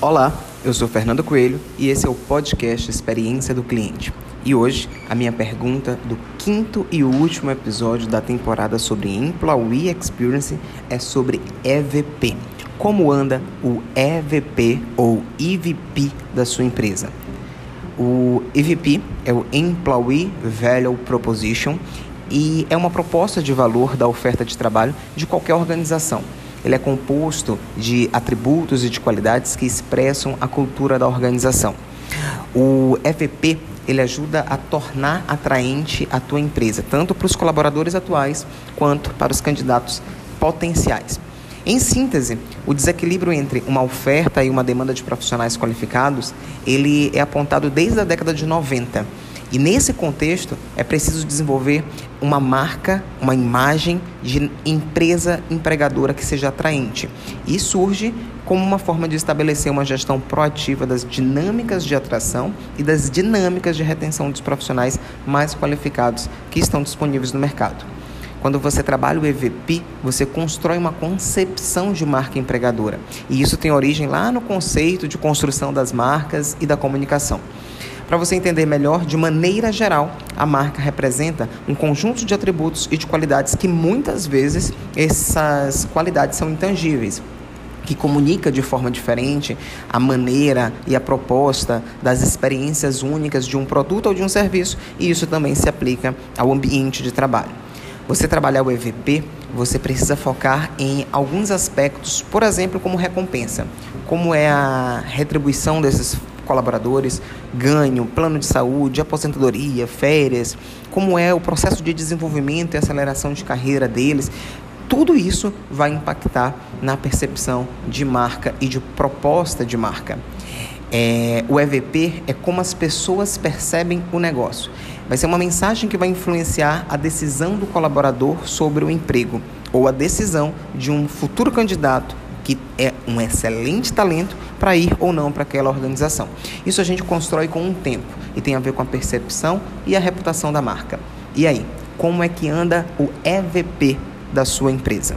Olá, eu sou Fernando Coelho e esse é o podcast Experiência do Cliente. E hoje a minha pergunta do quinto e último episódio da temporada sobre Employee Experience é sobre EVP. Como anda o EVP ou EVP da sua empresa? O EVP é o Employee Value Proposition e é uma proposta de valor da oferta de trabalho de qualquer organização. Ele é composto de atributos e de qualidades que expressam a cultura da organização. O EVP ele ajuda a tornar atraente a tua empresa, tanto para os colaboradores atuais quanto para os candidatos potenciais. Em síntese, o desequilíbrio entre uma oferta e uma demanda de profissionais qualificados, ele é apontado desde a década de 90 e nesse contexto é preciso desenvolver uma marca, uma imagem de empresa empregadora que seja atraente. E surge como uma forma de estabelecer uma gestão proativa das dinâmicas de atração e das dinâmicas de retenção dos profissionais mais qualificados que estão disponíveis no mercado. Quando você trabalha o EVP, você constrói uma concepção de marca empregadora. E isso tem origem lá no conceito de construção das marcas e da comunicação. Para você entender melhor, de maneira geral, a marca representa um conjunto de atributos e de qualidades que muitas vezes essas qualidades são intangíveis que comunica de forma diferente a maneira e a proposta das experiências únicas de um produto ou de um serviço, e isso também se aplica ao ambiente de trabalho. Você trabalhar o EVP, você precisa focar em alguns aspectos, por exemplo, como recompensa. Como é a retribuição desses colaboradores, ganho, plano de saúde, aposentadoria, férias, como é o processo de desenvolvimento e aceleração de carreira deles. Tudo isso vai impactar na percepção de marca e de proposta de marca. É, o EVP é como as pessoas percebem o negócio. Vai ser uma mensagem que vai influenciar a decisão do colaborador sobre o emprego ou a decisão de um futuro candidato que é um excelente talento para ir ou não para aquela organização. Isso a gente constrói com um tempo e tem a ver com a percepção e a reputação da marca. E aí, como é que anda o EVP da sua empresa?